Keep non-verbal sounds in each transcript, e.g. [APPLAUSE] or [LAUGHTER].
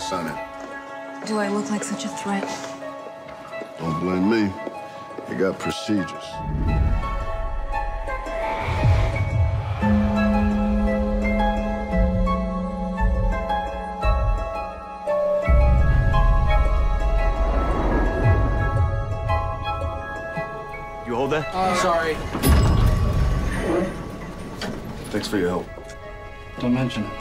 let son in. Do I look like such a threat? Don't blame me. You got procedures. You hold that? Oh, sorry. Thanks for your help. Don't mention it.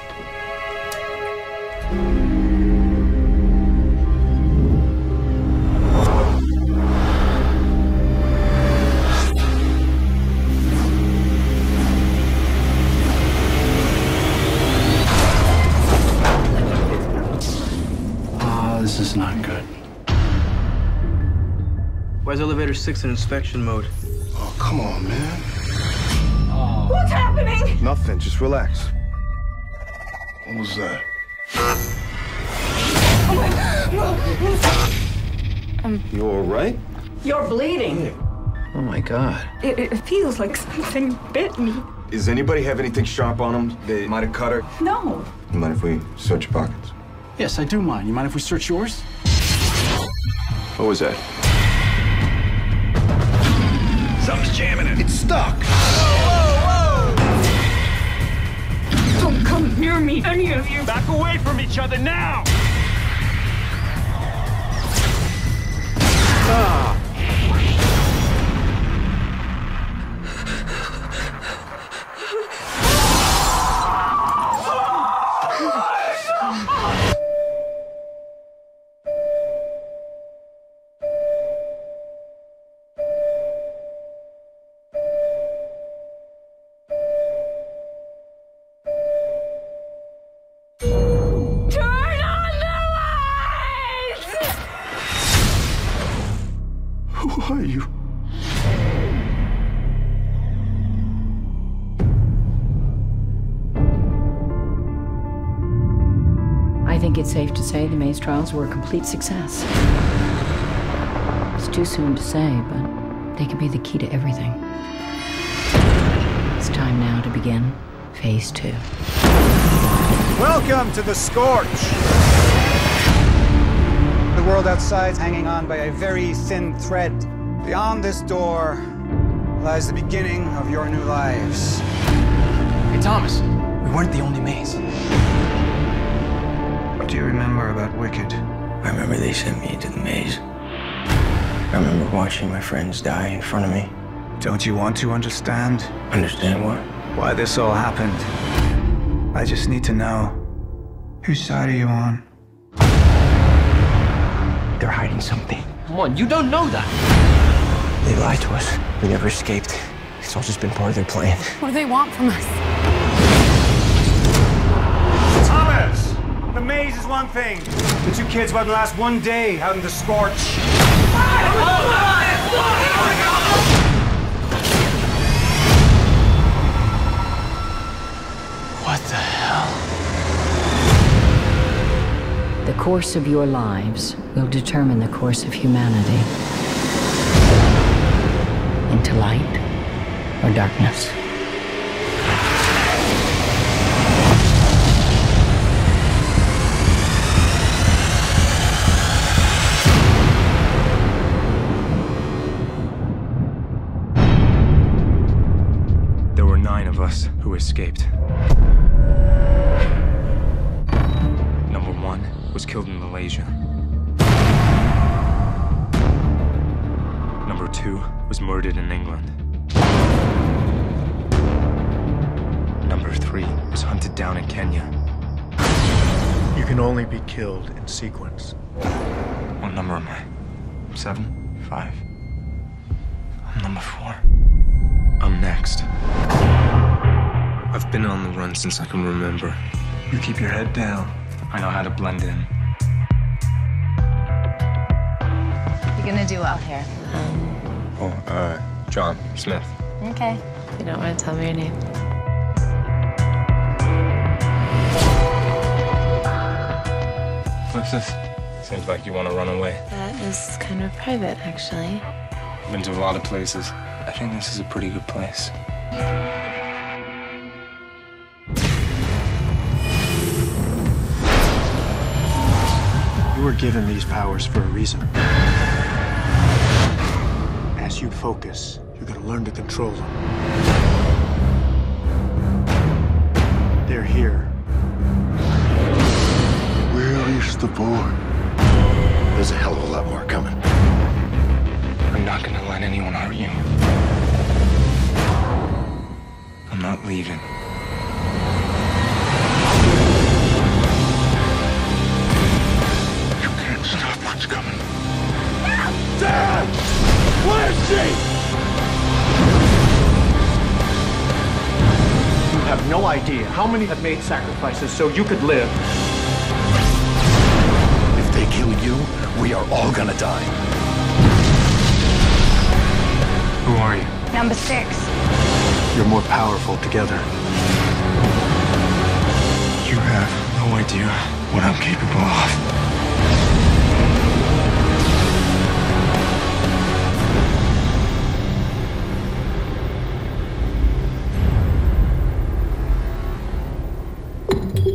Elevator six in inspection mode? Oh, come on, man. What's happening? Nothing. Just relax. What was that? Oh um, you all right? You're bleeding. Oh my god. It, it feels like something bit me. Does anybody have anything sharp on them? They might have cut her. No. You mind if we search your pockets? Yes, I do mind. You mind if we search yours? What was that? Jamming it. It's stuck. Don't come near me, any of you. Back away from each other now. Trials were a complete success. It's too soon to say, but they could be the key to everything. It's time now to begin phase two. Welcome to the Scorch! The world outside is hanging on by a very thin thread. Beyond this door lies the beginning of your new lives. Hey, Thomas. We weren't the only maze. What do you remember about Wicked? I remember they sent me into the maze. I remember watching my friends die in front of me. Don't you want to understand Understand what? why this all happened? I just need to know. Whose side are you on? They're hiding something. Come on, you don't know that. They lied to us. We never escaped. It's all just been part of their plan. What do they want from us? The maze is one thing. The two kids wouldn't last one day out in the Scorch. What the hell? The course of your lives will determine the course of humanity. Into light or darkness. Who escaped. Number one was killed in Malaysia. Number two was murdered in England. Number three was hunted down in Kenya. You can only be killed in sequence. What number am I? Seven? Five? I'm number four. I'm next. I've been on the run since I can remember. You keep your head down. I know how to blend in. You're gonna do well here. Oh, uh, John Smith. Okay. You don't want to tell me your name. What's this? Seems like you want to run away. That is kind of private, actually. Been to a lot of places. I think this is a pretty good place. You were given these powers for a reason. As you focus, you're gonna learn to control them. They're here. Where is the boy? There's a hell of a lot more coming. I'm not gonna let anyone hurt you. I'm not leaving. Where's she? You have no idea how many have made sacrifices so you could live. If they kill you, we are all gonna die. Who are you? Number six. You're more powerful together. You have no idea what I'm capable of.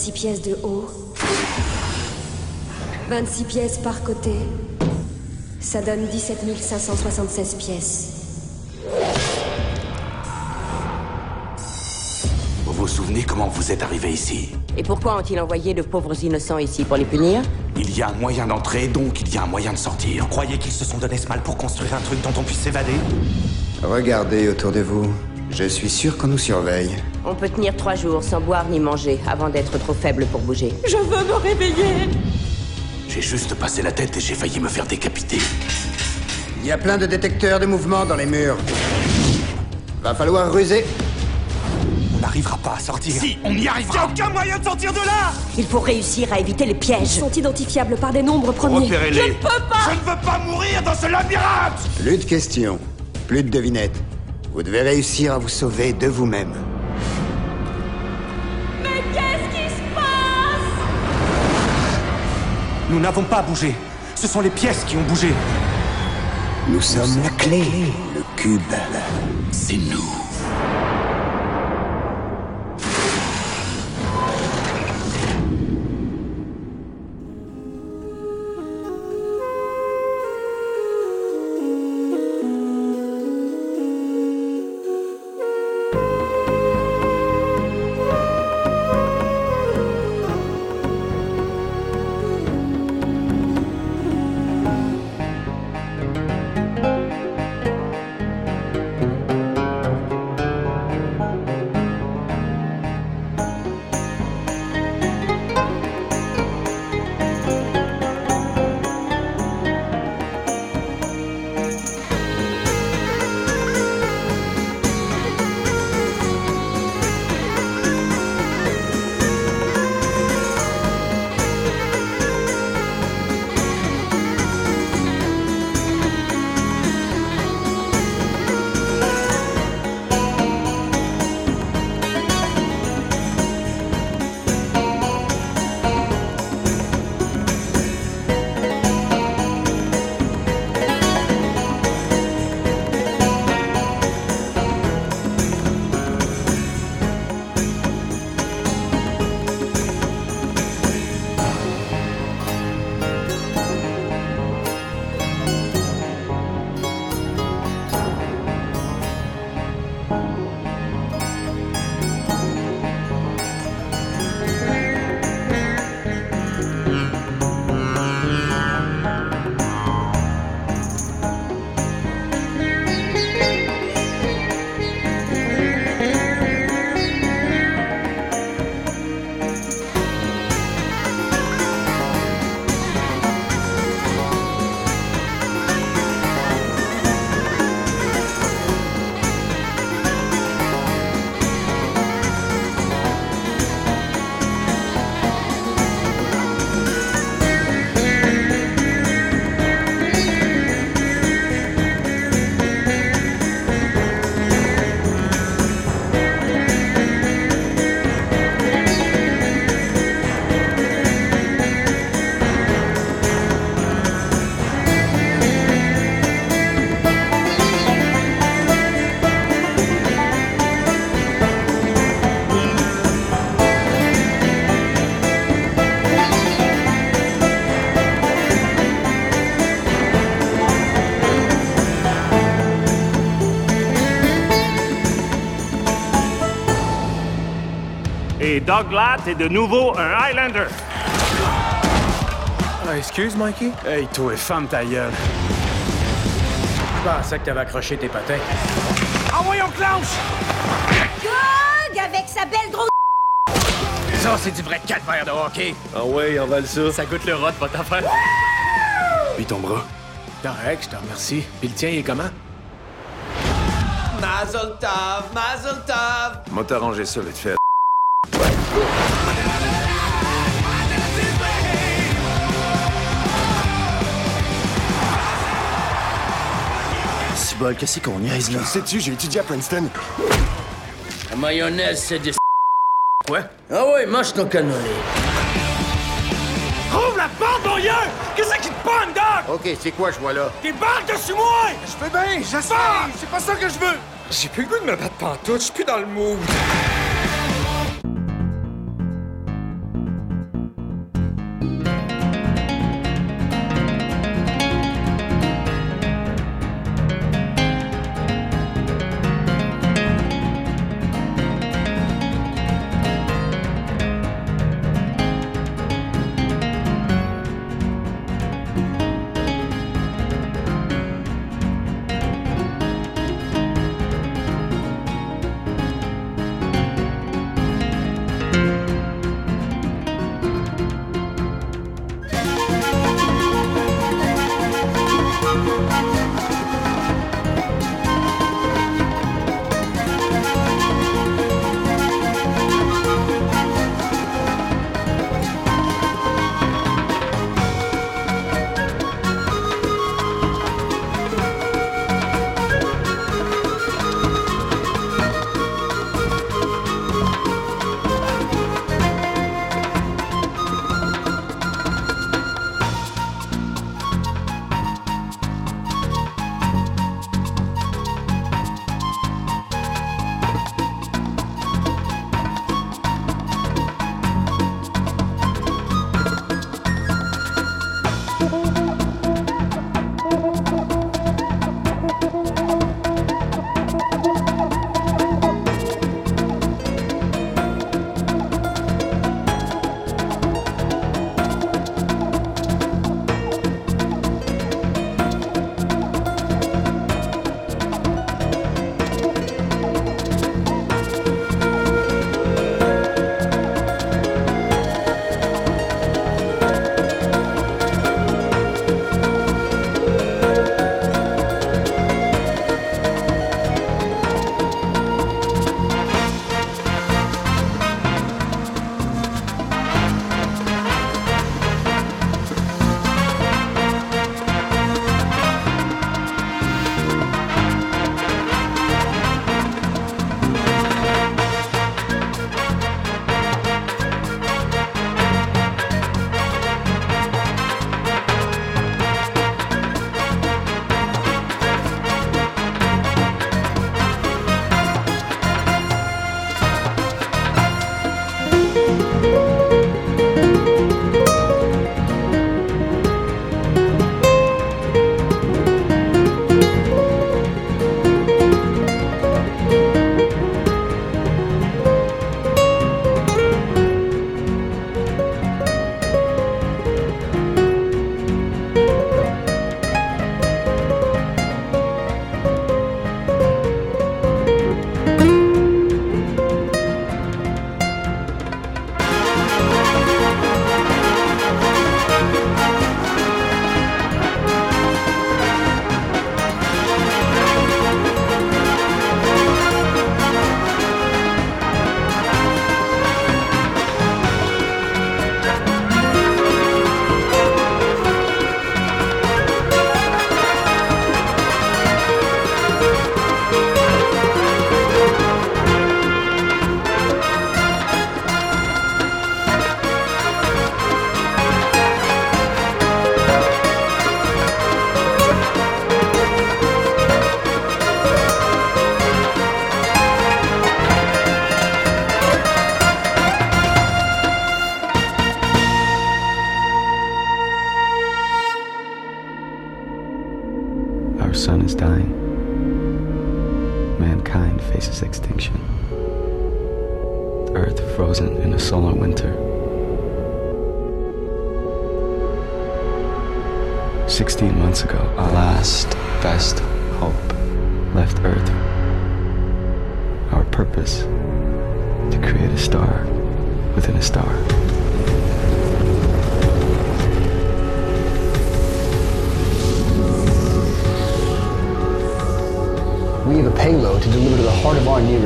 26 pièces de haut. 26 pièces par côté. Ça donne 17 576 pièces. Vous vous souvenez comment vous êtes arrivé ici? Et pourquoi ont-ils envoyé de pauvres innocents ici pour les punir? Il y a un moyen d'entrer, donc il y a un moyen de sortir. Croyez qu'ils se sont donné ce mal pour construire un truc dont on puisse s'évader? Regardez autour de vous. Je suis sûr qu'on nous surveille. On peut tenir trois jours sans boire ni manger avant d'être trop faible pour bouger. Je veux me réveiller J'ai juste passé la tête et j'ai failli me faire décapiter. Il y a plein de détecteurs de mouvement dans les murs. Va falloir ruser. On n'arrivera pas à sortir. Si, on y arrivera aucun moyen de sortir de là Il faut réussir à éviter les Ils pièges. sont identifiables par des nombres premiers. Repérez-les. Je ne peux pas Je ne veux pas mourir dans ce labyrinthe Plus de questions. Plus de devinettes. Vous devez réussir à vous sauver de vous-même. Mais qu'est-ce qui se passe? Nous n'avons pas bougé. Ce sont les pièces qui ont bougé. Nous sommes la clé. Le cube. C'est nous. Et Doug Latt est de nouveau un Highlander. Ah, excuse, Mikey? Hey, toi, femme ta gueule. Je pensais que t'avais accroché tes patins. Envoyons Clanche! Doug avec sa belle grosse. Ça, c'est du vrai calvaire de hockey. Ah ouais, on va le ça. Ça goûte le rot, votre affaire. Puis ton bras. Correct, je te remercie. Puis le tien, il est comment? Mazel tov, mazel tov. Moi, t'arranger ça vite fait. Bol, qu'est-ce qu'on niaise là? Sais-tu, j'ai étudié à Princeton. La mayonnaise, c'est du. Quoi? Ah ouais, mange ton cannoli. Ouvre la porte, mon yeux! Qu'est-ce qui te pogne, Doug? Ok, c'est quoi, je vois là? Des balles dessus moi! Je veux bien, j'essaie. C'est pas ça que je veux. J'ai plus le goût de me battre pantoute, je suis plus dans le mood.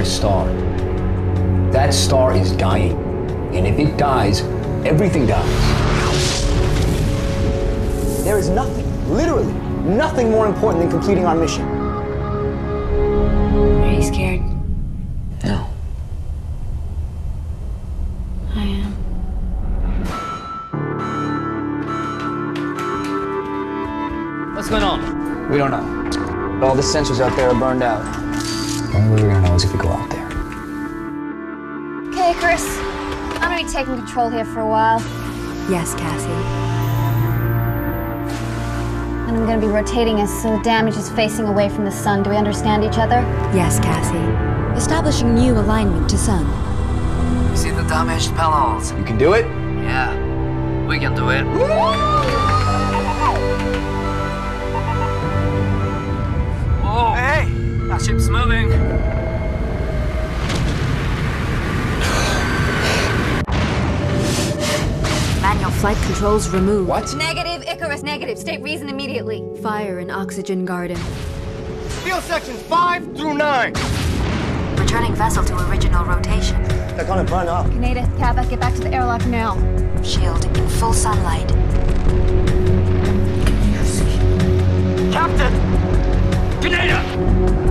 Heart of our nearest star. That star is dying. And if it dies, everything dies. There is nothing, literally, nothing more important than completing our mission. Are you scared? No. I am. What's going on? We don't know. All the sensors out there are burned out. Only way we're gonna know is if we go out there. Okay, Chris. I'm gonna be taking control here for a while. Yes, Cassie. And I'm gonna be rotating us so the damage is facing away from the sun. Do we understand each other? Yes, Cassie. Establishing new alignment to sun. You see the damaged panels? You can do it? Yeah. We can do it. Controls removed. What? Negative, Icarus, negative. State reason immediately. Fire in oxygen garden. Field sections 5 through 9. Returning vessel to original rotation. They're gonna burn up. Kaneda, Capa, get back to the airlock now. Shield in full sunlight. Captain! Kaneda!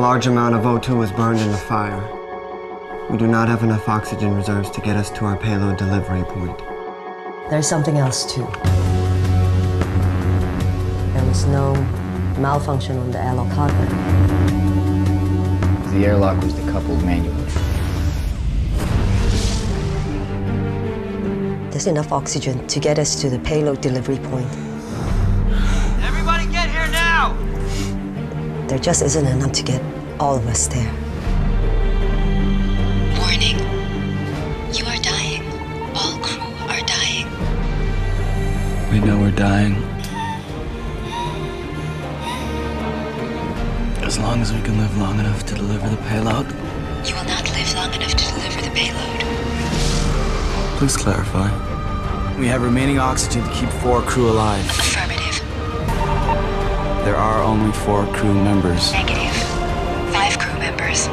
Large amount of O2 was burned in the fire. We do not have enough oxygen reserves to get us to our payload delivery point. There's something else too. There was no malfunction on the airlock hardware. The airlock was decoupled manually. There's enough oxygen to get us to the payload delivery point. Everybody get here now! There just isn't enough to get all of us there. Warning. You are dying. All crew are dying. We know we're dying. As long as we can live long enough to deliver the payload. You will not live long enough to deliver the payload. Please clarify. We have remaining oxygen to keep four crew alive. Only four crew members. Negative. Five crew members.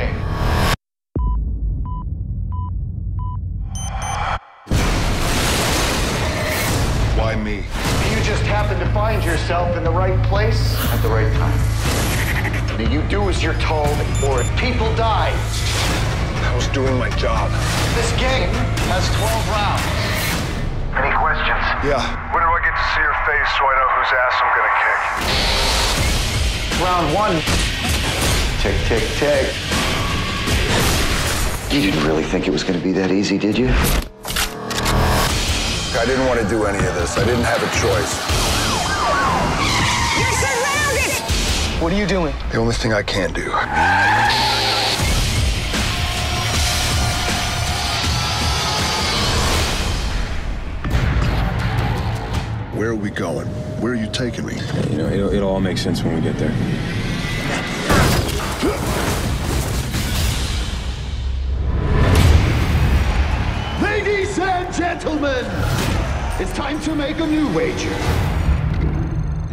Play a little game. Why me? You just happen to find yourself in the right place at the right time. Do You do as you're told, or people die. I was doing my job. This game has 12 rounds. Any questions? Yeah. When do I get to see your face so I know whose ass I'm gonna kick? Round one. Tick, tick, tick. You didn't really think it was going to be that easy, did you? I didn't want to do any of this. I didn't have a choice. You're surrounded! What are you doing? The only thing I can do. Where are we going? Where are you taking me? You know, it'll, it'll all make sense when we get there. Gentlemen, it's time to make a new wager.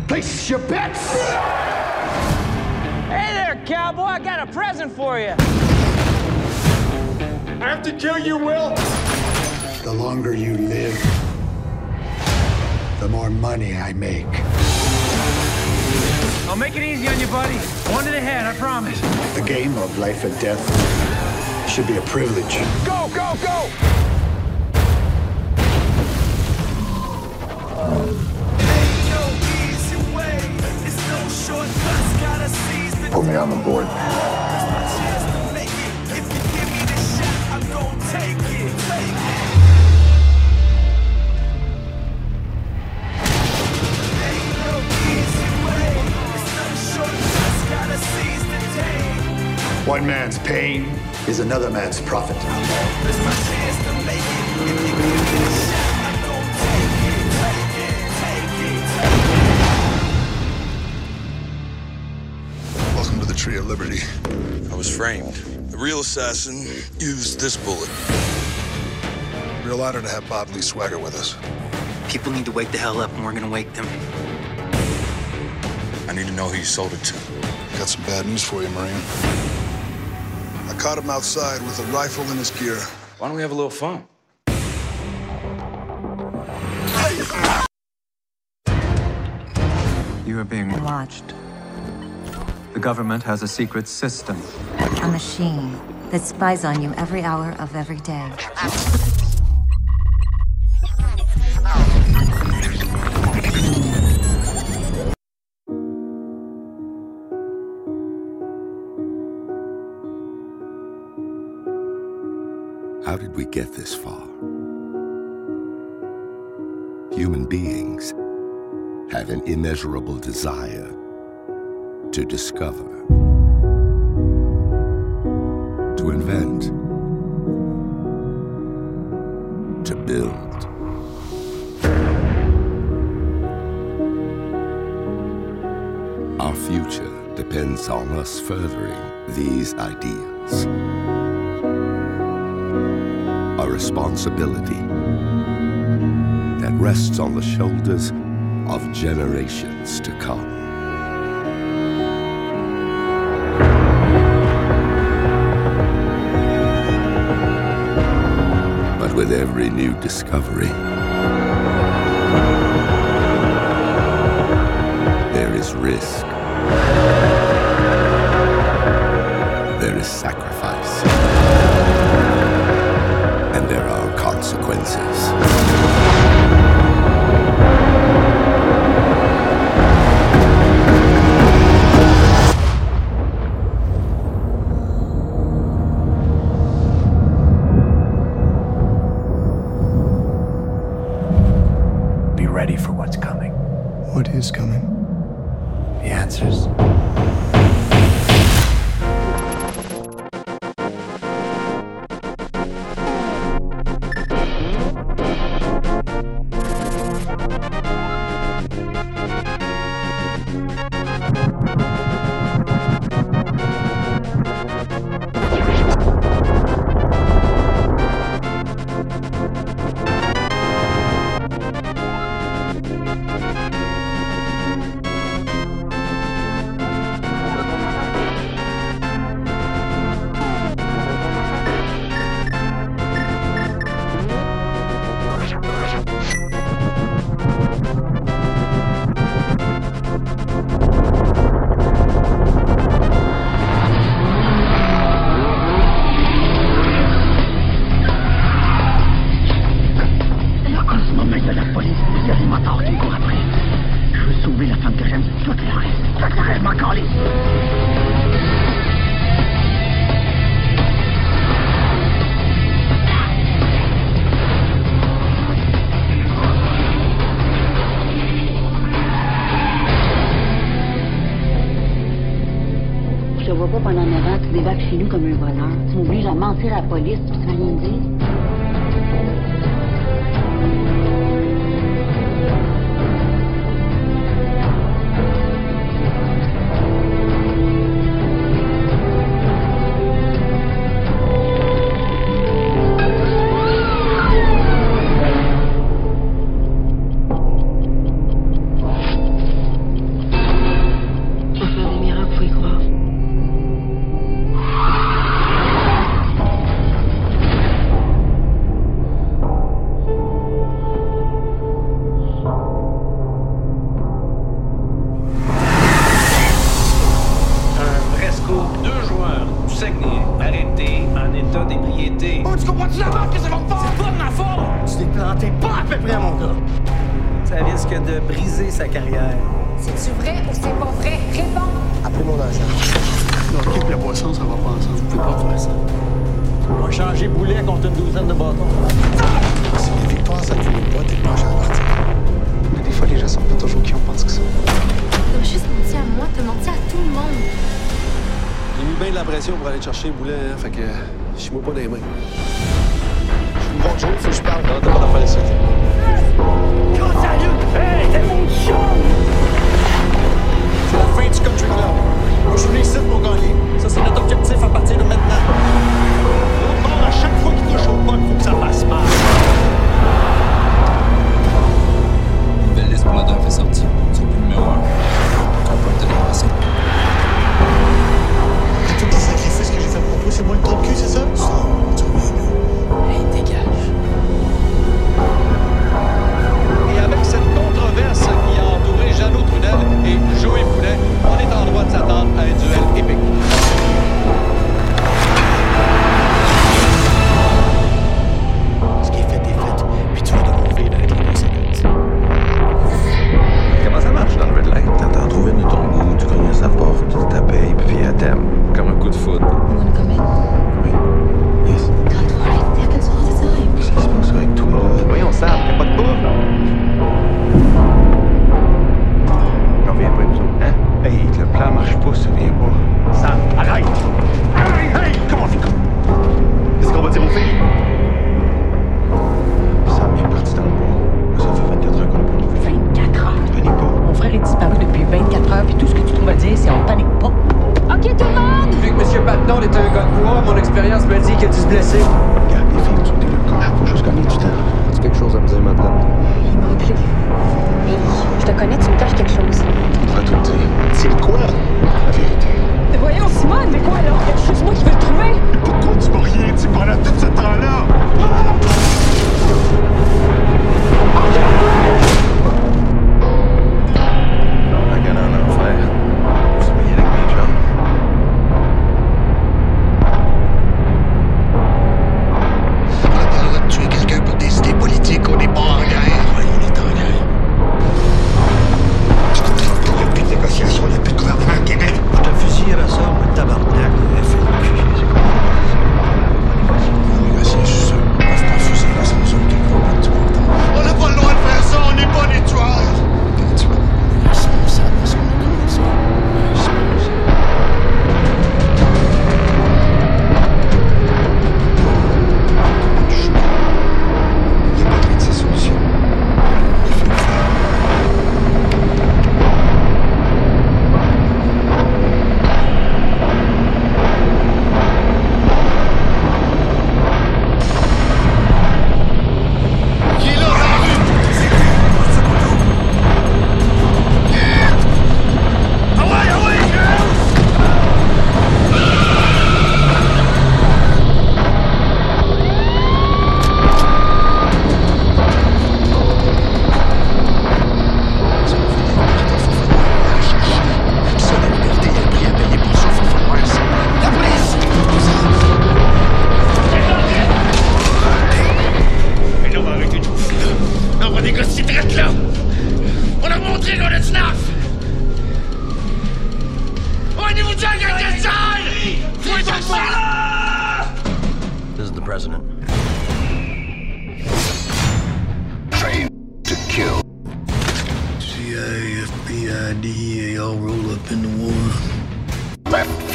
Place your bets. Hey there, cowboy. I got a present for you. I have to kill you, Will. The longer you live, the more money I make. I'll make it easy on you, buddy. One to the head, I promise. The game of life and death should be a privilege. Go, go, go! Put me on the board. One man's pain is another man's profit. Tree of Liberty. I was framed. The real assassin used this bullet. Real honor to have Bob Lee Swagger with us. People need to wake the hell up, and we're gonna wake them. I need to know who you sold it to. Got some bad news for you, Marine. I caught him outside with a rifle in his gear. Why don't we have a little fun? You are being Watched. The government has a secret system. A machine that spies on you every hour of every day. How did we get this far? Human beings have an immeasurable desire to discover, to invent, to build. Our future depends on us furthering these ideas. A responsibility that rests on the shoulders of generations to come. New discovery, there is risk. There is sacrifice. police, il y a des motards qui me courent après. Je veux sauver la femme que j'aime, toute le reste. Toute le reste, m'en Je te vois pas pendant 9 ans, tu débarques chez nous comme un voleur. Tu m'obliges à mentir à la police, puis tu vas me dire.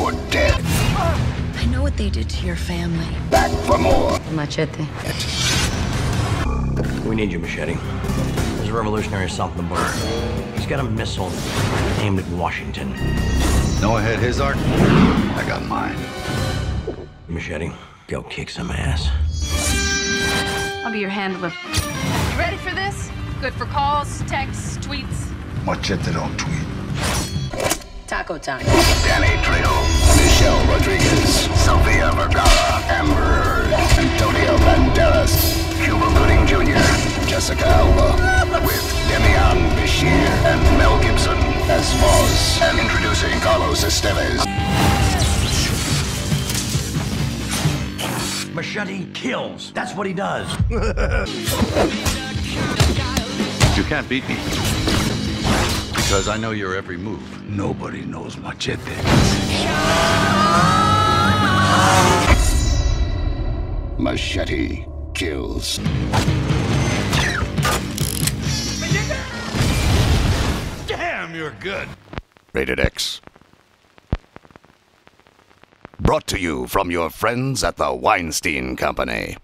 War. Left for dead. what they did to your family. Back for more. Machete. We need you, Machete. There's a revolutionary south of the border. He's got a missile aimed at Washington. Noah had his ark. I got mine. Machete, go kick some ass. I'll be your handler. You ready for this? Good for calls, texts, tweets. Machete don't tweet. Taco time. Danny Trejo, Michelle Rodriguez, Sofia Vergara, Amber Heard, Antonio Banderas, Cuba Gooding Jr., Jessica Alba, with Demián Bichir and Mel Gibson as Voz, and introducing Carlos Estevez. Machete kills. That's what he does. [LAUGHS] You can't beat me. Because I know your every move. Nobody knows Machete. Machete kills. Damn, you're good. Rated X. Brought to you from your friends at the Weinstein Company.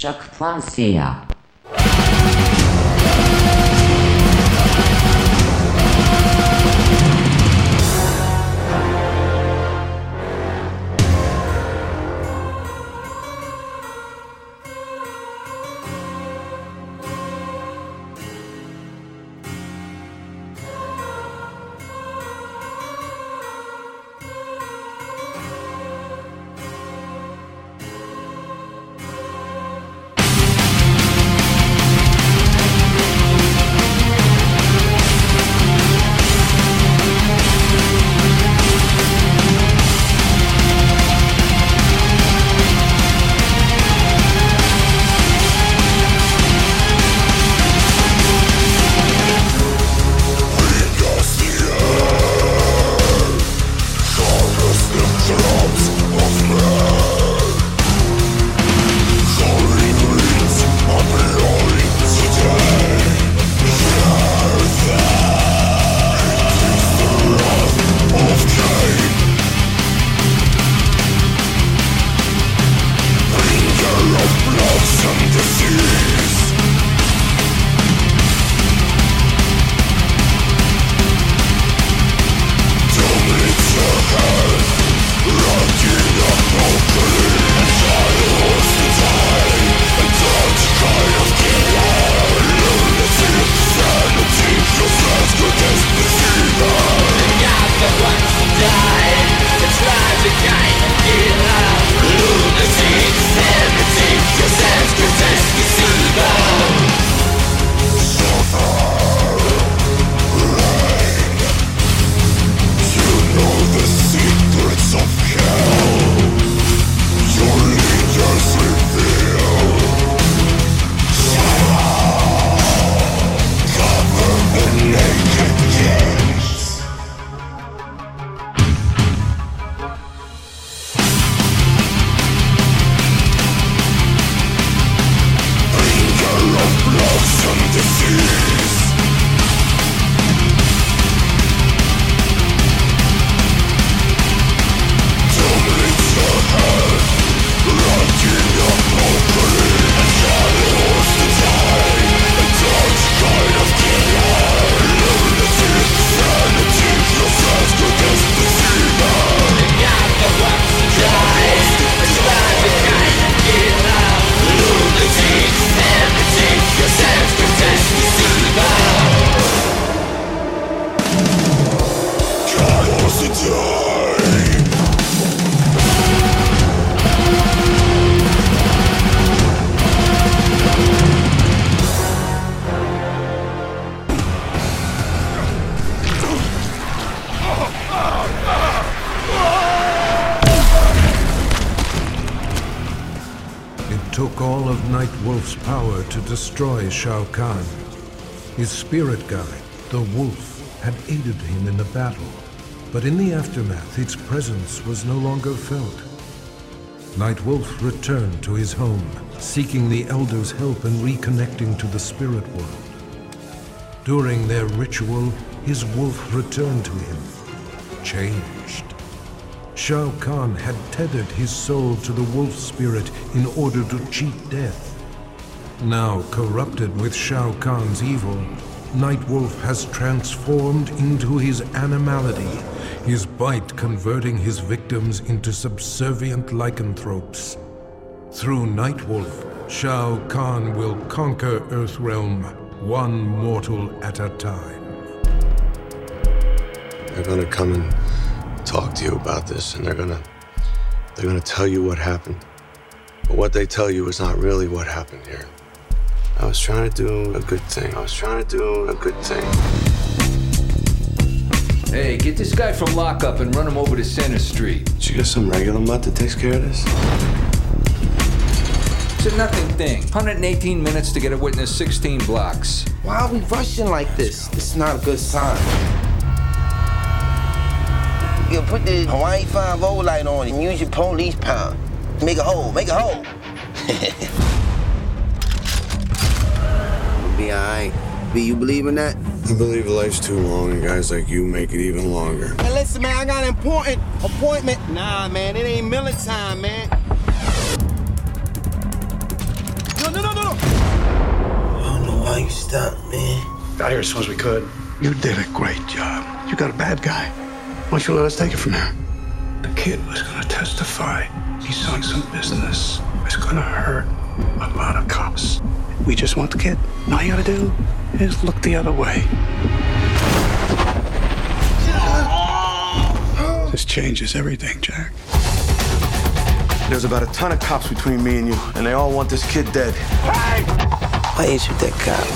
Choc.ca. took Shao Kahn. His spirit guide, the Wolf, had aided him in the battle, but in the aftermath, its presence was no longer felt. Nightwolf returned to his home, seeking the Elder's help in reconnecting to the spirit world. During their ritual, his wolf returned to him, changed. Shao Kahn had tethered his soul to the wolf spirit in order to cheat death. Now corrupted with Shao Kahn's evil, Nightwolf has transformed into his animality, his bite converting his victims into subservient lycanthropes. Through Nightwolf, Shao Kahn will conquer Earthrealm, one mortal at a time. They're gonna come and talk to you about this, and they're gonna they're gonna tell you what happened. But what they tell you is not really what happened here. I was trying to do a good thing. I was trying to do a good thing. Hey, get this guy from lockup and run him over to Center Street. Did you get some regular mutt that takes care of this? It's a nothing thing. 118 minutes to get a witness 16 blocks. Why are we rushing like this? This is not a good sign. You put the Hawaii 5 light on and use your police power. Make a hole, make a hole. [LAUGHS] we'll be alright. B, you believe in that? I believe life's too long, and guys like you make it even longer. Hey, listen, man, I got an important appointment. Nah, man, it ain't Miller time, man. No, no, no, no, no. I don't know why you stopped, man. Got here as soon as we could. You did a great job. You got a bad guy. Why don't you let us take it from there? The kid was gonna testify. He's selling some business. It's gonna hurt a lot of cops. We just want the kid. All you gotta do is look the other way. This changes everything, Jack. There's about a ton of cops between me and you, and they all want this kid dead. Why ain't you shoot that cop?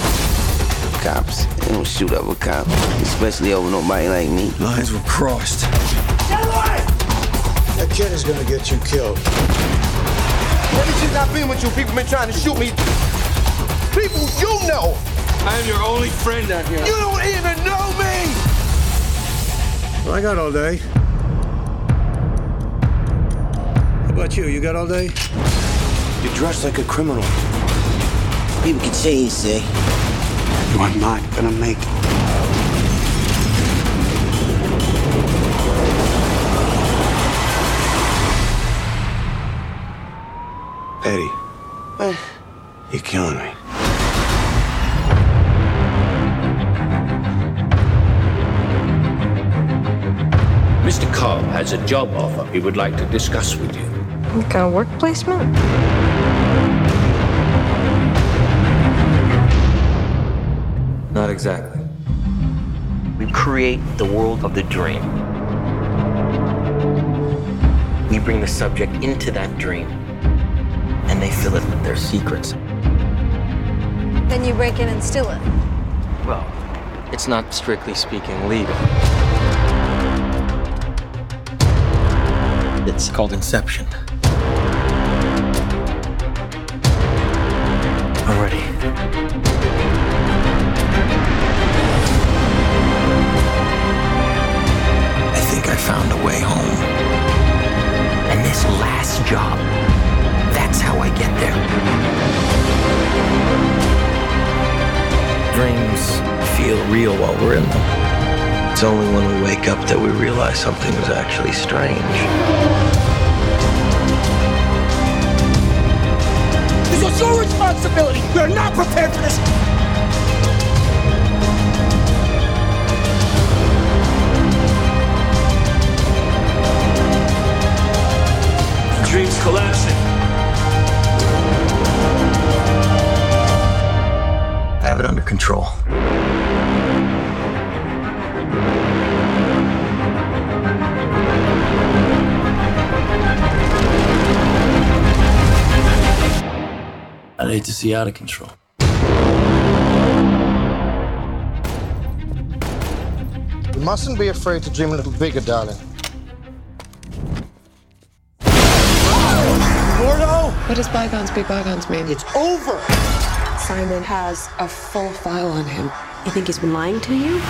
Cops, they don't shoot other cops, especially over nobody like me. Lines were crossed. That kid is gonna get you killed. Maybe she's not been with you. People been trying to shoot me. People you know. I am your only friend out here. You don't even know me. I got all day. How about you? You got all day? You're dressed like a criminal. People can change, say. You are not gonna make it. Eddie. You're killing me. Has a job offer he would like to discuss with you. Like a work placement? Not exactly. We create the world of the dream. We bring the subject into that dream, and they fill it with their secrets. Then you break in and steal it. Well, it's not strictly speaking legal. It's called Inception. I'm ready. I think I found a way home. And this last job, that's how I get there. Dreams feel real while we're in them. It's only when we wake up that we realize something was actually strange. This was your responsibility. We are not prepared for this. The dream's collapsing. I have it under control. I'd hate to see out of control. You mustn't be afraid to dream a little bigger, darling. Gordo? What does bygones be bygones mean? It's over! Simon has a full file on him. You think he's been lying to you?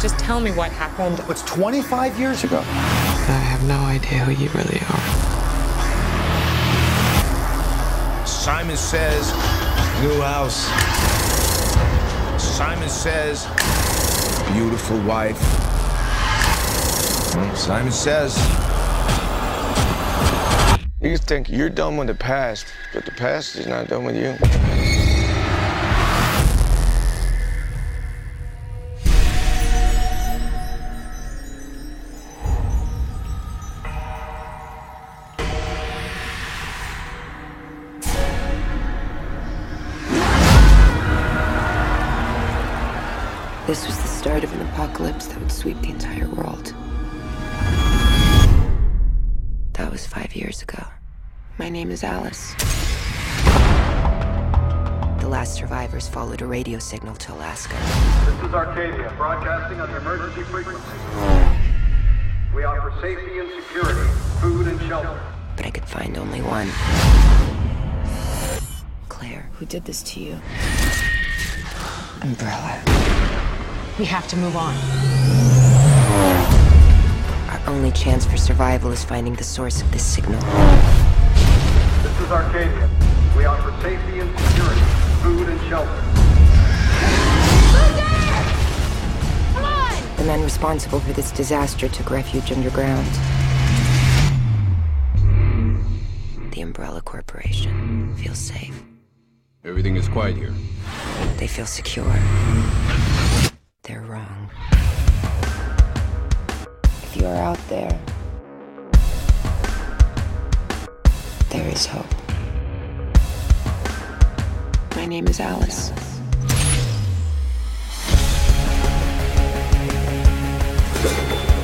Just tell me what happened. It's 25 years ago. I have no idea who you really are. Simon says, new house. Simon says, beautiful wife. Simon says, You think you're done with the past, but the past is not done with you. Would sweep the entire world. That was five years ago. My name is Alice. The last survivors followed a radio signal to Alaska. This is Arcadia, broadcasting on the emergency frequency. We offer safety and security, food and shelter. But I could find only one. Claire, who did this to you? Umbrella. We have to move on. Our only chance for survival is finding the source of this signal. This is Arcadia. We offer safety and security, food and shelter. The men responsible for this disaster took refuge underground. The Umbrella Corporation feels safe. Everything is quiet here. They feel secure. They're wrong. If you are out there, there is hope. My name is Alice. Disconnect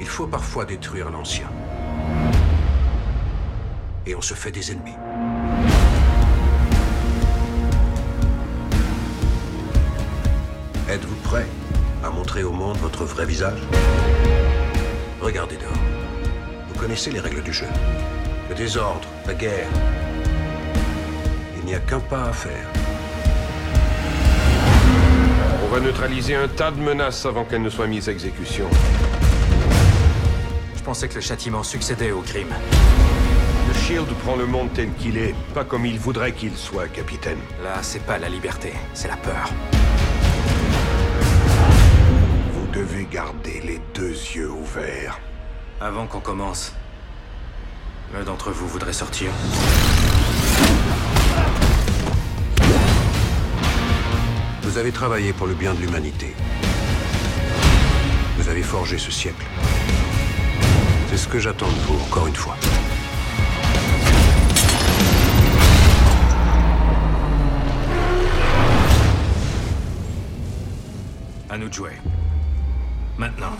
il faut parfois détruire l'ancien. Et on se fait des ennemis. Êtes-vous prêt à montrer au monde votre vrai visage? Regardez dehors. Vous connaissez les règles du jeu. Le désordre, la guerre. Il n'y a qu'un pas à faire. On va neutraliser un tas de menaces avant qu'elles ne soient mises à exécution. Je pensais que le châtiment succédait au crime. Le Shield prend le monde tel qu'il est, pas comme il voudrait qu'il soit, capitaine. Là, c'est pas la liberté, c'est la peur. Vous devez garder les deux yeux ouverts. Avant qu'on commence, l'un d'entre vous voudrait sortir. Vous avez travaillé pour le bien de l'humanité. Vous avez forgé ce siècle. C'est ce que j'attends de vous, encore une fois. À nous de jouer. Maintenant.